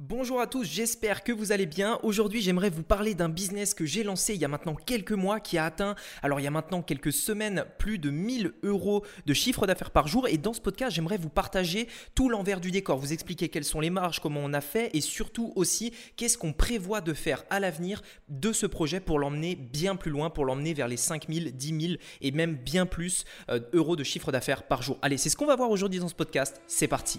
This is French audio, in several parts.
Bonjour à tous, j'espère que vous allez bien. Aujourd'hui, j'aimerais vous parler d'un business que j'ai lancé il y a maintenant quelques mois qui a atteint, alors il y a maintenant quelques semaines, plus de 1000 euros de chiffre d'affaires par jour. Et dans ce podcast, j'aimerais vous partager tout l'envers du décor, vous expliquer quelles sont les marges, comment on a fait et surtout aussi qu'est-ce qu'on prévoit de faire à l'avenir de ce projet pour l'emmener bien plus loin, pour l'emmener vers les 5000, 10 000 et même bien plus euh, euros de chiffre d'affaires par jour. Allez, c'est ce qu'on va voir aujourd'hui dans ce podcast. C'est parti.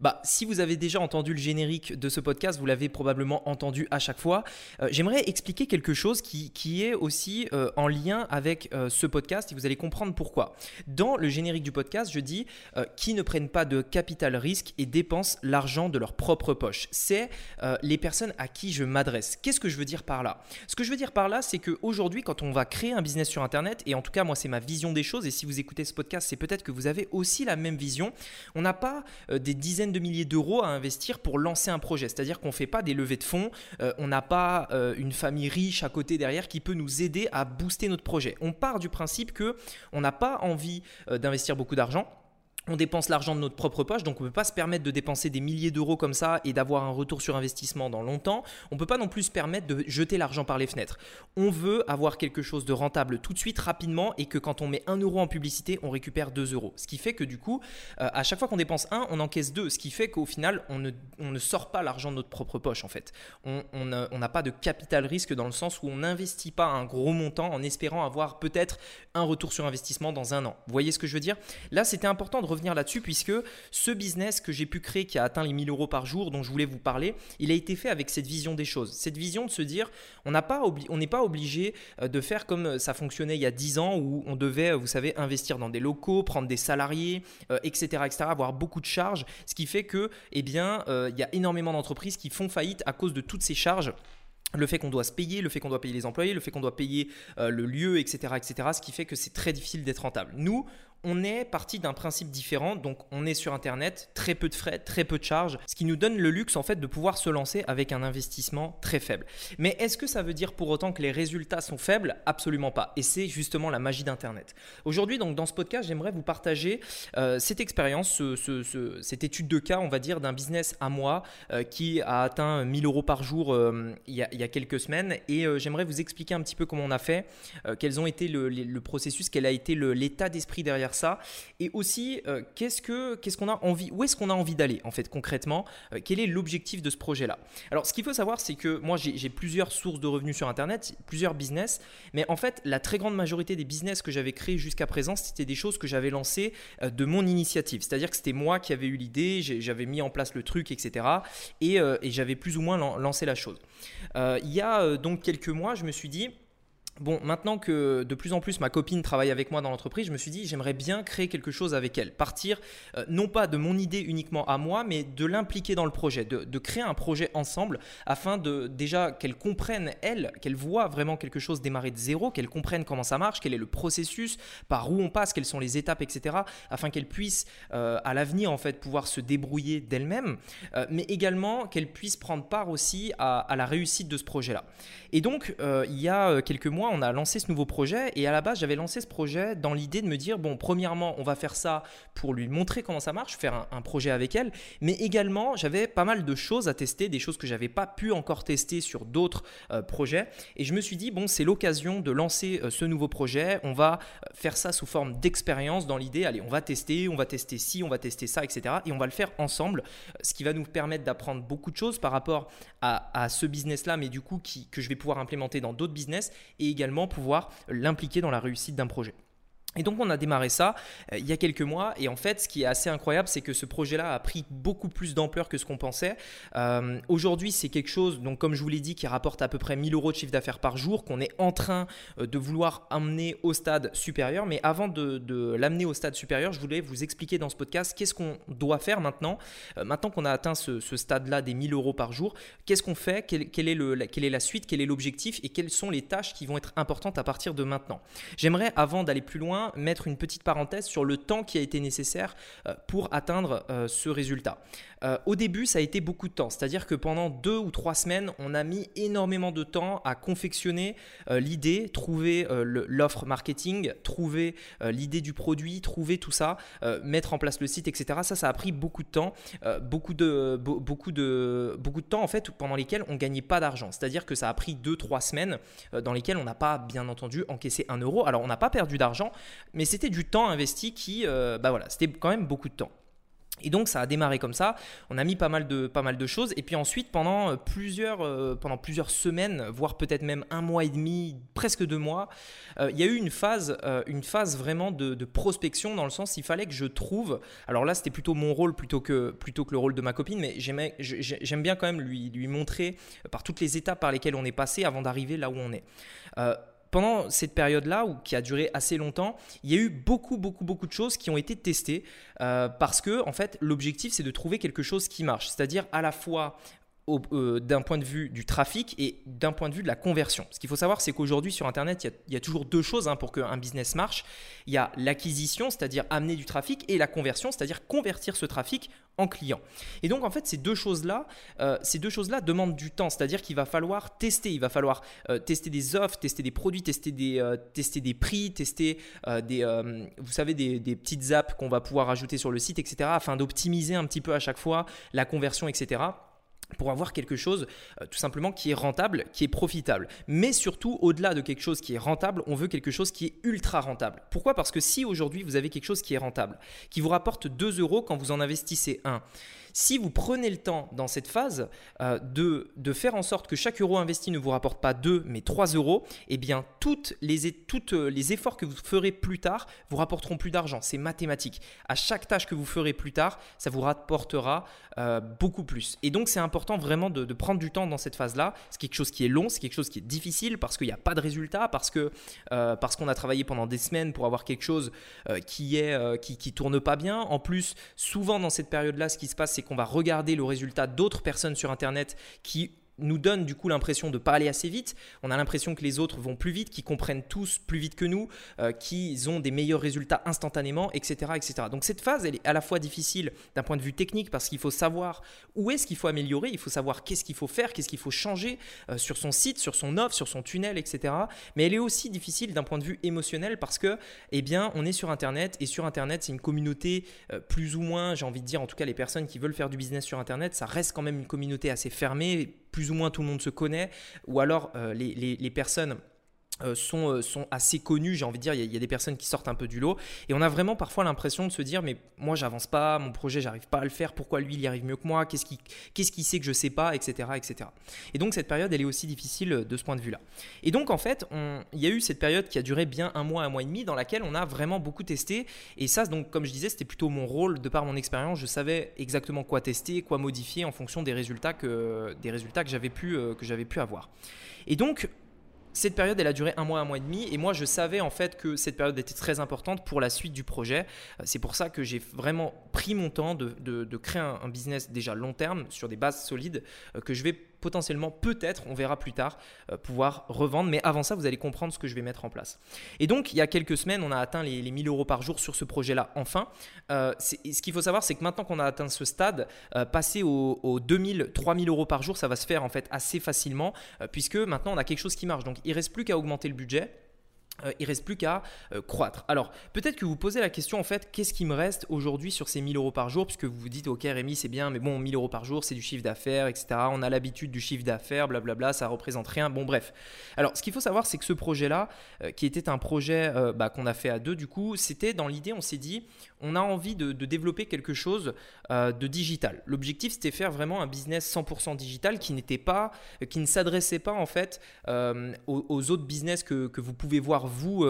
bah, si vous avez déjà entendu le générique de ce podcast, vous l'avez probablement entendu à chaque fois. Euh, j'aimerais expliquer quelque chose qui, qui est aussi euh, en lien avec euh, ce podcast et vous allez comprendre pourquoi. Dans le générique du podcast, je dis qui ne prennent pas de capital risque et dépensent l'argent de leur propre poche. C'est les personnes à qui je m'adresse. Qu'est-ce que je veux dire par là? Ce que je veux dire par là, c'est qu'aujourd'hui, quand on va créer un business sur Internet, et en tout cas moi c'est ma vision des choses, et si vous écoutez ce podcast, c'est peut-être que vous avez aussi la même vision, on n'a pas des dizaines de milliers d'euros à investir pour lancer un projet. C'est-à-dire qu'on ne fait pas des levées de fonds, euh, on n'a pas euh, une famille riche à côté derrière qui peut nous aider à booster notre projet. On part du principe que on n'a pas envie euh, d'investir beaucoup d'argent on dépense l'argent de notre propre poche, donc on ne peut pas se permettre de dépenser des milliers d'euros comme ça et d'avoir un retour sur investissement dans longtemps. On ne peut pas non plus se permettre de jeter l'argent par les fenêtres. On veut avoir quelque chose de rentable tout de suite, rapidement, et que quand on met 1 euro en publicité, on récupère 2 euros. Ce qui fait que du coup, euh, à chaque fois qu'on dépense 1, on encaisse 2, ce qui fait qu'au final, on ne, sort pas l'argent de notre propre poche en fait. On n'a pas de capital risque dans le sens où on n'investit pas un gros montant en espérant avoir peut-être un retour sur investissement dans un an. Vous voyez ce que je veux dire? Là, c'était important de revenir là-dessus puisque ce business que j'ai pu créer qui a atteint les 1000 euros par jour dont je voulais vous parler, il a été fait avec cette vision des choses. Cette vision de se dire, on n'est pas, pas obligé euh, de faire comme ça fonctionnait il y a 10 ans où on devait, vous savez, investir dans des locaux, prendre des salariés, etc., euh, etc., avoir beaucoup de charges, ce qui fait que, eh bien, euh, il y a énormément d'entreprises qui font faillite à cause de toutes ces charges le fait qu'on doit se payer, le fait qu'on doit payer les employés, le fait qu'on doit payer le lieu, etc., etc., ce qui fait que c'est très difficile d'être rentable. Nous, on est parti d'un principe différent, donc on est sur Internet, très peu de frais, très peu de charges, ce qui nous donne le luxe en fait de pouvoir se lancer avec un investissement très faible. Mais est-ce que ça veut dire pour autant que les résultats sont faibles? Absolument pas. Et c'est justement la magie d'Internet. Aujourd'hui, donc dans ce podcast, j'aimerais vous partager euh, cette expérience, cette étude de cas, on va dire, d'un business à moi euh, qui a atteint 1000 euros par jour euh, il, y a, quelques semaines. Et j'aimerais vous expliquer un petit peu comment on a fait, quels ont été le, le processus, quel a été l'état d'esprit derrière ça Et aussi, euh, qu'est-ce que qu'est-ce qu'on a envie, où est-ce qu'on a envie d'aller en fait concrètement euh, Quel est l'objectif de ce projet-là? Alors, ce qu'il faut savoir, c'est que moi, j'ai plusieurs sources de revenus sur Internet, plusieurs business, mais en fait, la très grande majorité des business que j'avais créés jusqu'à présent, c'était des choses que j'avais lancées euh, de mon initiative. C'est-à-dire que c'était moi qui avais eu l'idée, j'avais mis en place le truc, etc. Et, et j'avais plus ou moins lancé la chose. il y a donc quelques mois, je me suis dit Bon, maintenant que de plus en plus ma copine travaille avec moi dans l'entreprise, je me suis dit j'aimerais bien créer quelque chose avec elle. Partir euh, non pas de mon idée uniquement à moi, mais de l'impliquer dans le projet, de, créer un projet ensemble afin de déjà qu'elle comprenne, elle, qu'elle voit vraiment quelque chose démarrer de zéro, qu'elle comprenne comment ça marche, quel est le processus, par où on passe, quelles sont les étapes, etc. afin qu'elle puisse euh, à l'avenir en fait pouvoir se débrouiller d'elle-même, euh, mais également qu'elle puisse prendre part aussi à, à, la réussite de ce projet-là. Et donc, il y a quelques mois, on a lancé ce nouveau projet et à la base, j'avais lancé ce projet dans l'idée de me dire, bon, premièrement, on va faire ça pour lui montrer comment ça marche, faire un, projet avec elle, mais également, j'avais pas mal de choses à tester, des choses que j'avais pas pu encore tester sur d'autres euh, projets. Et je me suis dit, bon, c'est l'occasion de lancer euh, ce nouveau projet, on va euh, faire ça sous forme d'expérience dans l'idée, allez, on va tester, on va tester ci, on va tester ça, etc. Et on va le faire ensemble, ce qui va nous permettre d'apprendre beaucoup de choses par rapport à, ce business-là, mais du coup, qui, que je vais pouvoir implémenter dans d'autres business et également pouvoir l'impliquer dans la réussite d'un projet. Et donc on a démarré ça euh, il y a quelques mois et en fait ce qui est assez incroyable c'est que ce projet-là a pris beaucoup plus d'ampleur que ce qu'on pensait. Euh, aujourd'hui c'est quelque chose donc comme je vous l'ai dit qui rapporte à peu près 1000 euros de chiffre d'affaires par jour qu'on est en train euh, de vouloir amener au stade supérieur. Mais avant de, l'amener au stade supérieur je voulais vous expliquer dans ce podcast qu'est-ce qu'on doit faire maintenant. maintenant qu'on a atteint ce, stade-là des 1000 euros par jour, qu'est-ce qu'on fait? Quelle, est le, quelle est la suite? Quel est l'objectif? Et quelles sont les tâches qui vont être importantes à partir de maintenant? J'aimerais avant d'aller plus loin mettre une petite parenthèse sur le temps qui a été nécessaire euh, pour atteindre euh, ce résultat. Euh, au début, ça a été beaucoup de temps, c'est-à-dire que pendant deux ou trois semaines, on a mis énormément de temps à confectionner l'idée, trouver l'offre marketing, trouver l'idée du produit, trouver tout ça, mettre en place le site, etc. Ça, ça a pris beaucoup de temps, beaucoup, de, beaucoup, de, beaucoup de temps en fait pendant lesquels on gagnait pas d'argent. C'est-à-dire que ça a pris deux, trois semaines dans lesquelles on n'a pas bien entendu encaissé un euro. Alors on n'a pas perdu d'argent, mais c'était du temps investi qui, euh, bah voilà, c'était quand même beaucoup de temps. Et donc ça a démarré comme ça. On a mis pas mal de, pas mal de choses. Et puis ensuite, pendant euh, plusieurs, euh, pendant plusieurs semaines, voire peut-être même un mois et demi, presque deux mois, il y a eu une phase, une phase vraiment de, prospection dans le sens il fallait que je trouve. Alors là, c'était plutôt mon rôle plutôt que, plutôt que le rôle de ma copine, mais j'aime bien quand même lui, lui montrer par toutes les étapes par lesquelles on est passé avant d'arriver là où on est pendant cette période-là, qui a duré assez longtemps, il y a eu beaucoup, beaucoup, beaucoup de choses qui ont été testées euh, parce que, en fait, l'objectif, c'est de trouver quelque chose qui marche. C'est-à-dire à la fois euh, d'un point de vue du trafic et d'un point de vue de la conversion. Ce qu'il faut savoir, c'est qu'aujourd'hui sur Internet, il y, a, toujours deux choses hein, pour qu'un business marche. Il y a l'acquisition, c'est-à-dire amener du trafic, et la conversion, c'est-à-dire convertir ce trafic en client. Et donc en fait, ces deux choses-là, euh, ces deux choses-là demandent du temps, c'est-à-dire qu'il va falloir tester, il va falloir euh, tester des offres, tester des produits, tester des, tester des prix, tester des, vous savez, des, des petites apps qu'on va pouvoir ajouter sur le site, etc., afin d'optimiser un petit peu à chaque fois la conversion, etc pour avoir quelque chose euh, tout simplement qui est rentable, qui est profitable. Mais surtout, au-delà de quelque chose qui est rentable, on veut quelque chose qui est ultra rentable. Pourquoi? Parce que si aujourd'hui vous avez quelque chose qui est rentable, qui vous rapporte 2 euros quand vous en investissez 1, si vous prenez le temps dans cette phase euh, de, de, faire en sorte que chaque euro investi ne vous rapporte pas 2 mais 3 euros, eh bien toutes les, toutes euh, les efforts que vous ferez plus tard vous rapporteront plus d'argent. C'est mathématique. À chaque tâche que vous ferez plus tard, ça vous rapportera beaucoup plus. Et donc c'est important vraiment de, prendre du temps dans cette phase-là. C'est quelque chose qui est long, c'est quelque chose qui est difficile parce qu'il n'y a pas de résultat, parce que parce qu'on a travaillé pendant des semaines pour avoir quelque chose qui est qui, qui tourne pas bien. En plus, souvent dans cette période-là, ce qui se passe, c'est qu'on va regarder le résultat d'autres personnes sur Internet qui nous donne du coup l'impression de pas aller assez vite. On a l'impression que les autres vont plus vite, qu'ils comprennent tous plus vite que nous, euh, qu'ils ont des meilleurs résultats instantanément, etc., etc. Donc cette phase, elle est à la fois difficile d'un point de vue technique parce qu'il faut savoir où est-ce qu'il faut améliorer, il faut savoir qu'est-ce qu'il faut faire, qu'est-ce qu'il faut changer euh, sur son site, sur son offre, sur son tunnel, etc. Mais elle est aussi difficile d'un point de vue émotionnel parce que, eh bien, on est sur Internet et sur Internet, c'est une communauté euh, plus ou moins, j'ai envie de dire, en tout cas les personnes qui veulent faire du business sur Internet, ça reste quand même une communauté assez fermée plus ou moins tout le monde se connaît, ou alors euh, les, les, personnes sont, euh, sont assez connus, j'ai envie de dire, il y, a, des personnes qui sortent un peu du lot, et on a vraiment parfois l'impression de se dire, mais moi j'avance pas, mon projet j'arrive pas à le faire, pourquoi lui il y arrive mieux que moi, qu'est-ce qui, qu'est-ce qui sait que je sais pas, etc., etc. Et donc cette période, elle est aussi difficile de ce point de vue-là. Et donc en fait, il y a eu cette période qui a duré bien un mois, un mois et demi, dans laquelle on a vraiment beaucoup testé, et ça, donc comme je disais, c'était plutôt mon rôle, de par mon expérience, je savais exactement quoi tester, quoi modifier en fonction des résultats que, des résultats que j'avais pu, euh, que j'avais pu avoir. Et donc, cette période, elle a duré un mois, un mois et demi, et moi je savais en fait que cette période était très importante pour la suite du projet. Euh, c'est pour ça que j'ai vraiment pris mon temps de, créer un, business déjà long terme sur des bases solides euh, que je vais potentiellement, peut-être, on verra plus tard, euh, pouvoir revendre. Mais avant ça, vous allez comprendre ce que je vais mettre en place. Et donc, il y a quelques semaines, on a atteint les, 1000 euros par jour sur ce projet-là, enfin. Euh, ce qu'il faut savoir, c'est que maintenant qu'on a atteint ce stade, euh, passer aux, 2000, 3000 euros par jour, ça va se faire en fait assez facilement, puisque maintenant on a quelque chose qui marche. Donc, il reste plus qu'à augmenter le budget. Euh, il reste plus qu'à euh, croître. Alors, peut-être que vous posez la question en fait, qu'est-ce qui me reste aujourd'hui sur ces 1000 euros par jour? Puisque vous vous dites, ok Rémi, c'est bien, mais bon, 1000 euros par jour, c'est du chiffre d'affaires, etc. On a l'habitude du chiffre d'affaires, blablabla, ça représente rien. Bon, bref. Alors, ce qu'il faut savoir, c'est que ce projet-là, euh, qui était un projet bah, qu'on a fait à deux, du coup, c'était dans l'idée, on s'est dit, on a envie de, développer quelque chose de digital. L'objectif, c'était faire vraiment un business 100% digital qui n'était pas, qui ne s'adressait pas en fait aux, autres business que, que vous pouvez voir vous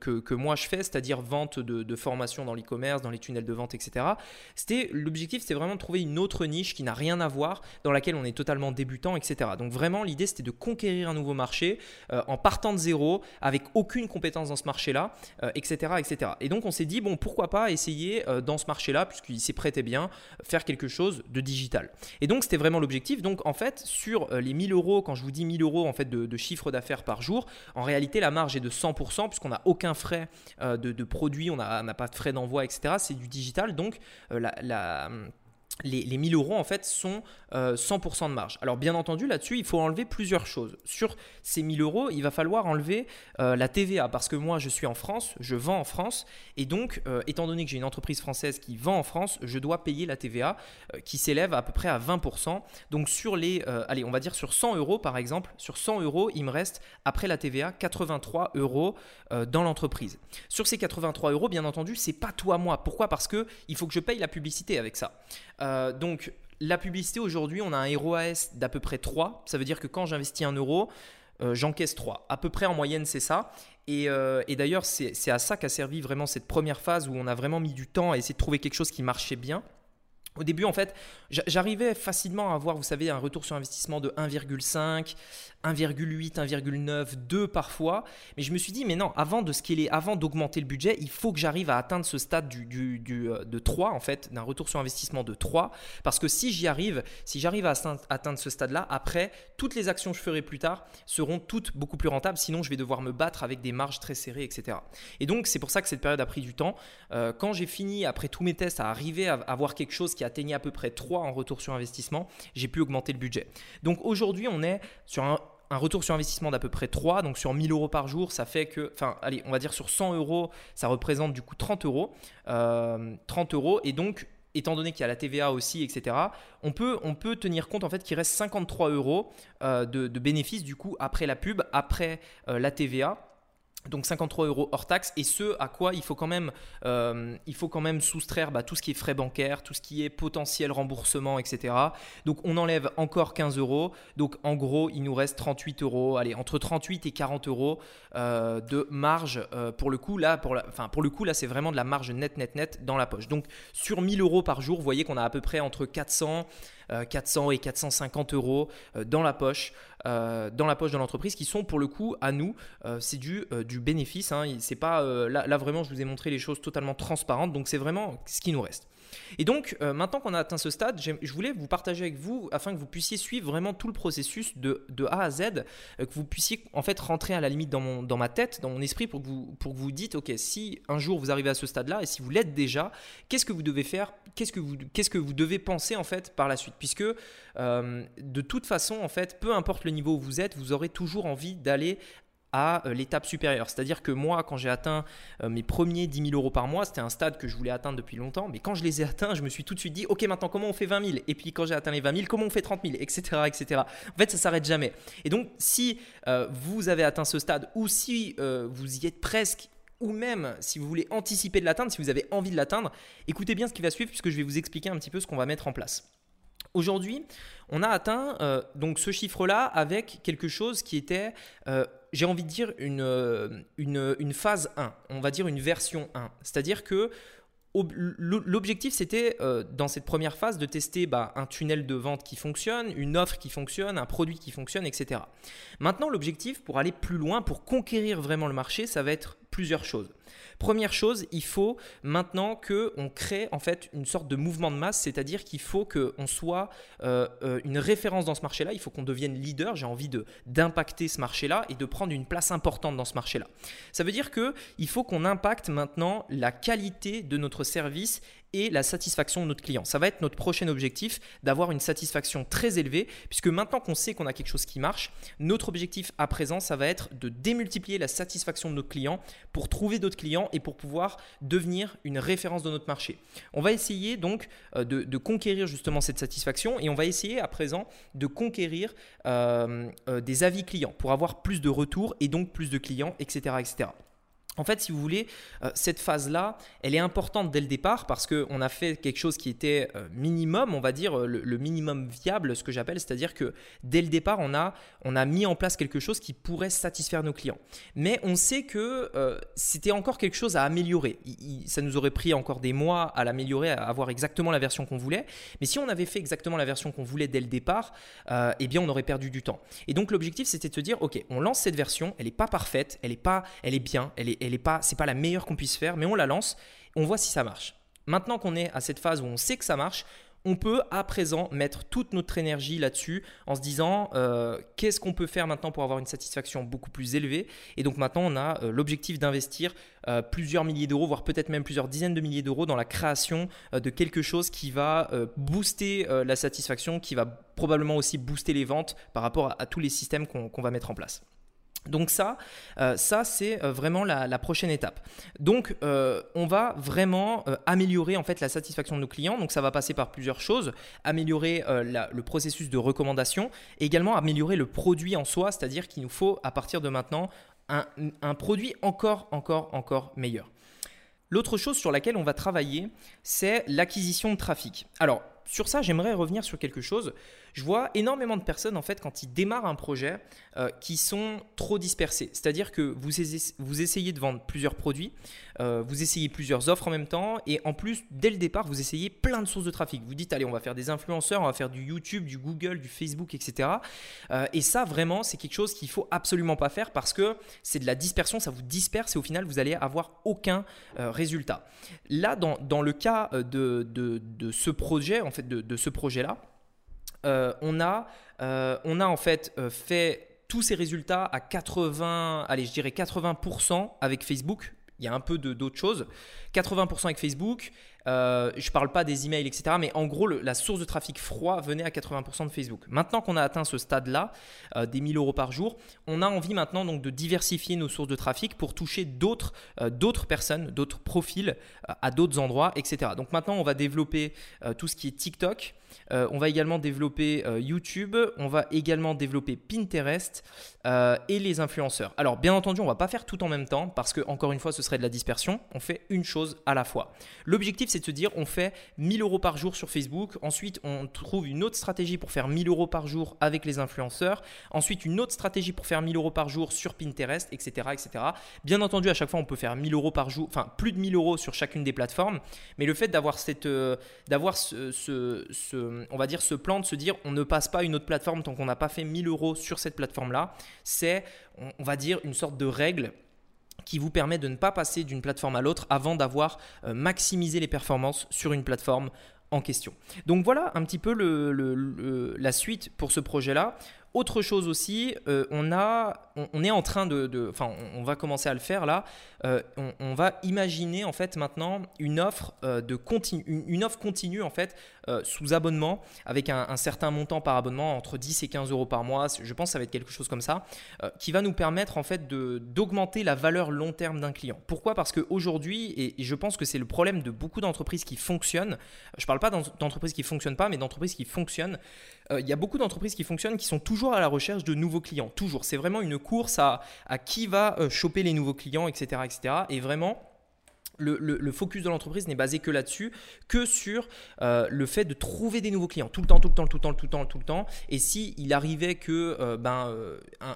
que, que, moi je fais, c'est-à-dire vente de, de formation dans l'e-commerce, dans les tunnels de vente, etc. C'était l'objectif, c'était vraiment de trouver une autre niche qui n'a rien à voir, dans laquelle on est totalement débutant, etc. Donc vraiment, l'idée c'était de conquérir un nouveau marché en partant de zéro, avec aucune compétence dans ce marché-là, etc., etc. Et donc on s'est dit bon, pourquoi pas essayer dans ce marché-là, puisqu'il s'y prêtait bien, faire quelque chose de digital. Et donc c'était vraiment l'objectif. Donc en fait, sur les 1000 euros, quand je vous dis 1000 euros en fait de, chiffre d'affaires par jour, en réalité la marge est de 100% puisqu'on n'a aucun frais de, de, produit, on n'a pas de frais d'envoi, etc. C'est du digital. Donc la, la les, les, 1000 euros en fait sont 100% euh, de marge. Alors bien entendu là-dessus il faut enlever plusieurs choses. Sur ces 1000 euros il va falloir enlever euh, la TVA parce que moi je suis en France, je vends en France et donc euh, étant donné que j'ai une entreprise française qui vend en France, je dois payer la TVA qui s'élève à peu près à 20%. Donc sur les, allez on va dire sur 100 euros par exemple, sur 100 euros il me reste après la TVA 83 euros dans l'entreprise. Sur ces 83 euros bien entendu c'est pas toi moi. Pourquoi? Parce que il faut que je paye la publicité avec ça. Euh, donc la publicité aujourd'hui, on a un ROAS d'à peu près 3. Ça veut dire que quand j'investis un euro, euh, j'encaisse 3. À peu près en moyenne, c'est ça. Et, euh, et d'ailleurs, c'est à ça qu'a servi vraiment cette première phase où on a vraiment mis du temps à essayer de trouver quelque chose qui marchait bien. Au début, en fait, j'arrivais facilement à avoir, vous savez, un retour sur investissement de 1,5, 1,8, 1,9, 2 parfois. Mais je me suis dit, mais non, avant de scaler, avant d'augmenter le budget, il faut que j'arrive à atteindre ce stade du, euh, de 3, en fait, d'un retour sur investissement de 3. Parce que si j'y arrive, si j'arrive à atteindre ce stade-là, après, toutes les actions que je ferai plus tard seront toutes beaucoup plus rentables. Sinon, je vais devoir me battre avec des marges très serrées, etc. Et donc, c'est pour ça que cette période a pris du temps. Euh, quand j'ai fini, après tous mes tests, à arriver à avoir quelque chose qui atteignait à peu près 3 en retour sur investissement, j'ai pu augmenter le budget. Donc aujourd'hui, on est sur un, retour sur investissement d'à peu près 3, donc sur 1000 euros par jour, ça fait que, enfin, allez, on va dire sur 100 euros, ça représente du coup 30 euros. 30 euh, euros, et donc étant donné qu'il y a la TVA aussi, etc., on peut, on peut tenir compte en fait qu'il reste 53 euros euh, de, bénéfices du coup après la pub, après euh, la TVA donc 53 euros hors taxe et ce à quoi il faut quand même, euh, il faut quand même soustraire bah, tout ce qui est frais bancaires, tout ce qui est potentiel remboursement, etc. Donc on enlève encore 15 euros. Donc en gros il nous reste 38 euros, allez entre 38 et 40 euros euh, de marge euh, pour le coup là, pour, enfin, pour le coup là c'est vraiment de la marge net net net dans la poche. Donc sur 1000 euros par jour, vous voyez qu'on a à peu près entre 400 400 et 450 euros dans la poche, dans la poche de l'entreprise, qui sont pour le coup à nous, c'est du, bénéfice. Hein. C'est pas là, vraiment, je vous ai montré les choses totalement transparentes, donc c'est vraiment ce qui nous reste. Et donc, euh, maintenant qu'on a atteint ce stade, je voulais vous partager avec vous afin que vous puissiez suivre vraiment tout le processus de, A à Z, euh, que vous puissiez en fait rentrer à la limite dans, ma tête, dans mon esprit, pour que vous, vous dites, ok, si un jour vous arrivez à ce stade-là, et si vous l'êtes déjà, qu'est-ce que vous devez faire Qu'est-ce que vous, qu'est-ce que vous devez penser en fait par la suite? Puisque euh, de toute façon, en fait, peu importe le niveau où vous êtes, vous aurez toujours envie d'aller à euh, l'étape supérieure. C'est-à-dire que moi, quand j'ai atteint euh, mes premiers 10 000 euros par mois, c'était un stade que je voulais atteindre depuis longtemps, mais quand je les ai atteints, je me suis tout de suite dit, ok, maintenant comment on fait 20 000 Et puis quand j'ai atteint les 20 000, comment on fait 30 000 Etc. etc. En fait, ça s'arrête jamais. Et donc, si euh, vous avez atteint ce stade, ou si vous y êtes presque, ou même si vous voulez anticiper de l'atteindre, si vous avez envie de l'atteindre, écoutez bien ce qui va suivre, puisque je vais vous expliquer un petit peu ce qu'on va mettre en place. Aujourd'hui, on a atteint donc ce chiffre-là avec quelque chose qui était j'ai envie de dire, une, euh, une, phase 1, on va dire une version 1. C'est-à-dire que l'objectif, c'était euh, dans cette première phase de tester bah, un tunnel de vente qui fonctionne, une offre qui fonctionne, un produit qui fonctionne, etc. Maintenant, l'objectif pour aller plus loin, pour conquérir vraiment le marché, ça va être plusieurs choses. Première chose, il faut maintenant que on crée en fait une sorte de mouvement de masse, c'est-à-dire qu'il faut qu'on soit euh, euh, une référence dans ce marché-là, il faut qu'on devienne leader. J'ai envie d'impacter ce marché-là et de prendre une place importante dans ce marché-là. Ça veut dire que il faut qu'on impacte maintenant la qualité de notre service et la satisfaction de notre client. Ça va être notre prochain objectif, d'avoir une satisfaction très élevée, puisque maintenant qu'on sait qu'on a quelque chose qui marche, notre objectif à présent, ça va être de démultiplier la satisfaction de nos clients pour trouver d'autres clients et pour pouvoir devenir une référence de notre marché. On va essayer donc euh, de, conquérir justement cette satisfaction et on va essayer à présent de conquérir euh, euh, des avis clients pour avoir plus de retours et donc plus de clients, etc. etc. En fait, si vous voulez, euh, cette phase-là, elle est importante dès le départ parce qu'on a fait quelque chose qui était euh, minimum, on va dire euh, le, minimum viable, ce que j'appelle, c'est-à-dire que dès le départ, on a, on a mis en place quelque chose qui pourrait satisfaire nos clients. Mais on sait que c'était encore quelque chose à améliorer. ça nous aurait pris encore des mois à l'améliorer, à avoir exactement la version qu'on voulait. Mais si on avait fait exactement la version qu'on voulait dès le départ, eh bien, on aurait perdu du temps. Et donc, l'objectif, c'était de se dire, ok, on lance cette version, elle n'est pas parfaite, elle est pas, elle est bien, elle est elle est pas, c'est pas la meilleure qu'on puisse faire, mais on la lance, on voit si ça marche. Maintenant qu'on est à cette phase où on sait que ça marche, on peut à présent mettre toute notre énergie là-dessus en se disant euh, qu'est-ce qu'on peut faire maintenant pour avoir une satisfaction beaucoup plus élevée? Et donc maintenant, on a euh, l'objectif d'investir euh, plusieurs milliers d'euros, voire peut-être même plusieurs dizaines de milliers d'euros dans la création de quelque chose qui va booster la satisfaction, qui va probablement aussi booster les ventes par rapport à, tous les systèmes qu'on va mettre en place. Donc ça, euh, ça c'est euh, vraiment la, prochaine étape. Donc euh, on va vraiment améliorer en fait la satisfaction de nos clients. Donc ça va passer par plusieurs choses améliorer le processus de recommandation, également améliorer le produit en soi, c'est-à-dire qu'il nous faut à partir de maintenant un produit encore, encore, encore meilleur. L'autre chose sur laquelle on va travailler, c'est l'acquisition de trafic. Alors sur ça, j'aimerais revenir sur quelque chose. Je vois énormément de personnes, en fait, quand ils démarrent un projet, euh, qui sont trop dispersés. C'est-à-dire que vous, vous, essayez de vendre plusieurs produits, euh, vous essayez plusieurs offres en même temps, et en plus, dès le départ, vous essayez plein de sources de trafic. Vous dites, allez, on va faire des influenceurs, on va faire du YouTube, du Google, du Facebook, etc. Euh, et ça, vraiment, c'est quelque chose qu'il faut absolument pas faire parce que c'est de la dispersion, ça vous disperse et au final, vous allez avoir aucun résultat. Là, dans, dans, le cas de, de, de ce projet, en fait, de, de ce projet-là, euh, on, a, euh, on a en fait euh, fait tous ces résultats à 80, allez, je dirais 80% avec Facebook. Il y a un peu d'autres choses. 80% avec Facebook. Je ne parle pas des emails, etc. Mais en gros, la source de trafic froid venait à 80% de Facebook. Maintenant qu'on a atteint ce stade-là, des 1000 euros par jour, on a envie maintenant donc de diversifier nos sources de trafic pour toucher d'autres personnes, d'autres profils à d'autres endroits, etc. Donc maintenant, on va développer tout ce qui est TikTok. Euh, on va également développer euh, YouTube, on va également développer Pinterest euh, et les influenceurs. Alors bien entendu, on va pas faire tout en même temps parce que encore une fois, ce serait de la dispersion. On fait une chose à la fois. L'objectif, c'est de se dire, on fait 1000 euros par jour sur Facebook. Ensuite, on trouve une autre stratégie pour faire 1000 euros par jour avec les influenceurs. Ensuite, une autre stratégie pour faire 1000 euros par jour sur Pinterest, etc., etc. Bien entendu, à chaque fois, on peut faire 1000 euros par jour, enfin plus de 1000 euros sur chacune des plateformes. Mais le fait d'avoir d'avoir ce, plan de se dire on ne passe pas une autre plateforme tant qu'on n'a pas fait 1000 euros sur cette plateforme-là, c'est, on, va dire, une sorte de règle qui vous permet de ne pas passer d'une plateforme à l'autre avant d'avoir euh, maximisé les performances sur une plateforme en question. Donc voilà un petit peu la suite pour ce projet-là. Autre chose aussi, euh, on, a, on, est en train de, enfin, on, va commencer à le faire là. Euh, on, va imaginer en fait maintenant une offre euh, de continu, une, offre continue en fait sous abonnement avec un, certain montant par abonnement entre 10 et 15 euros par mois. Je pense que ça va être quelque chose comme ça, qui va nous permettre en fait d'augmenter la valeur long terme d'un client. Pourquoi? Parce qu'aujourd'hui, et, et je pense que c'est le problème de beaucoup d'entreprises qui fonctionnent. Je parle pas d'entreprises qui fonctionnent pas, mais d'entreprises qui fonctionnent. Il y a beaucoup d'entreprises qui fonctionnent qui sont toujours à la recherche de nouveaux clients. Toujours. C'est vraiment une course à, qui va euh, choper les nouveaux clients, etc. etc. Et vraiment, le, focus de l'entreprise n'est basé que là-dessus, que sur euh, le fait de trouver des nouveaux clients tout le temps, tout le temps, tout le temps, tout le temps, tout le temps. Et si arrivait que, euh, ben,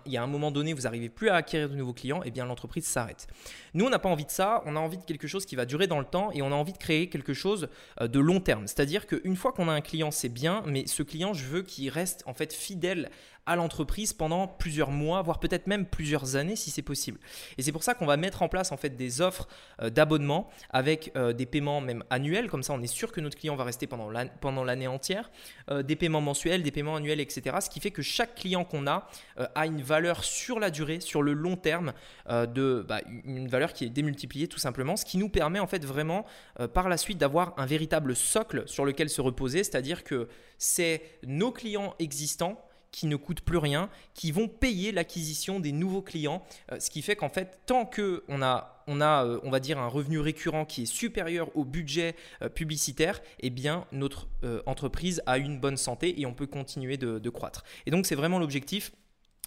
il y a un moment donné, vous n'arrivez plus à acquérir de nouveaux clients, eh bien l'entreprise s'arrête. Nous, on n'a pas envie de ça. On a envie de quelque chose qui va durer dans le temps, et on a envie de créer quelque chose de long terme. C'est-à-dire qu'une fois qu'on a un client, c'est bien, mais ce client, je veux qu'il reste en fait fidèle à l'entreprise pendant plusieurs mois, voire peut-être même plusieurs années si c'est possible. Et c'est pour ça qu'on va mettre en place en fait des offres d'abonnement avec des paiements même annuels, comme ça on est sûr que notre client va rester pendant l'année entière, des paiements mensuels, des paiements annuels, etc. Ce qui fait que chaque client qu'on a a une valeur sur la durée, sur le long terme, de bah, une valeur qui est démultipliée tout simplement, ce qui nous permet en fait vraiment par la suite d'avoir un véritable socle sur lequel se reposer, c'est-à-dire que c'est nos clients existants qui ne coûtent plus rien, qui vont payer l'acquisition des nouveaux clients, euh, ce qui fait qu'en fait, tant que on a, on a, euh, on va dire, un revenu récurrent qui est supérieur au budget euh, publicitaire, eh bien, notre entreprise a une bonne santé et on peut continuer de croître. Et donc, c'est vraiment l'objectif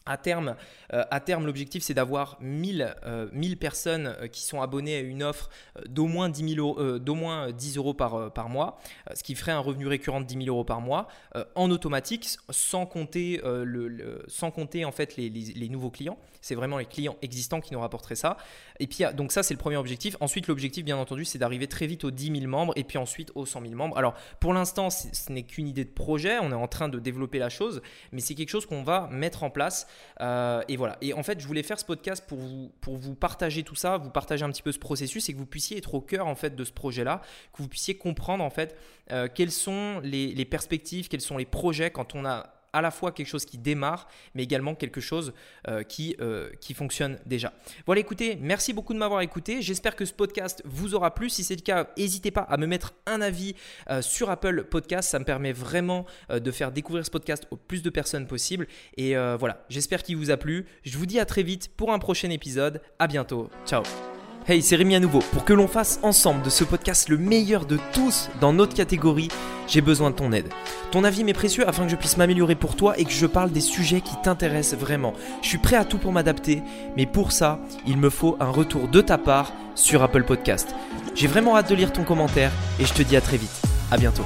à terme, euh, à terme l'objectif, c'est d'avoir 1000, 1000 personnes qui sont abonnées à une offre d'au moins 10, euros, moins 10 euros par, par mois, ce qui ferait un revenu récurrent de 10 000 euros par mois, en automatique, sans compter, le, sans compter en fait les, les nouveaux clients. C'est vraiment les clients existants qui nous rapporteraient ça. Et puis, donc ça, c'est le premier objectif. Ensuite, l'objectif, bien entendu, c'est d'arriver très vite aux 10 000 membres et puis ensuite aux 100 000 membres. Alors, pour l'instant, ce n'est qu'une idée de projet. On est en train de développer la chose, mais c'est quelque chose qu'on va mettre en place. Euh, et voilà. Et en fait, je voulais faire ce podcast pour vous, pour vous partager tout ça, vous partager un petit peu ce processus et que vous puissiez être au cœur en fait de ce projet-là, que vous puissiez comprendre en fait euh, quelles sont les, les perspectives, quels sont les projets quand on a à la fois quelque chose qui démarre, mais également quelque chose euh, qui, euh, qui fonctionne déjà. Voilà, écoutez, merci beaucoup de m'avoir écouté. J'espère que ce podcast vous aura plu. Si c'est le cas, n'hésitez pas à me mettre un avis euh, sur Apple Podcast. Ça me permet vraiment de faire découvrir ce podcast au plus de personnes possible. Et voilà, j'espère qu'il vous a plu. Je vous dis à très vite pour un prochain épisode. À bientôt. Ciao. Hey, c'est Rémi à nouveau. Pour que l'on fasse ensemble de ce podcast le meilleur de tous dans notre catégorie, j'ai besoin de ton aide. Ton avis m'est précieux afin que je puisse m'améliorer pour toi et que je parle des sujets qui t'intéressent vraiment. Je suis prêt à tout pour m'adapter, mais pour ça, il me faut un retour de ta part sur Apple Podcast. J'ai vraiment hâte de lire ton commentaire et je te dis à très vite. À bientôt.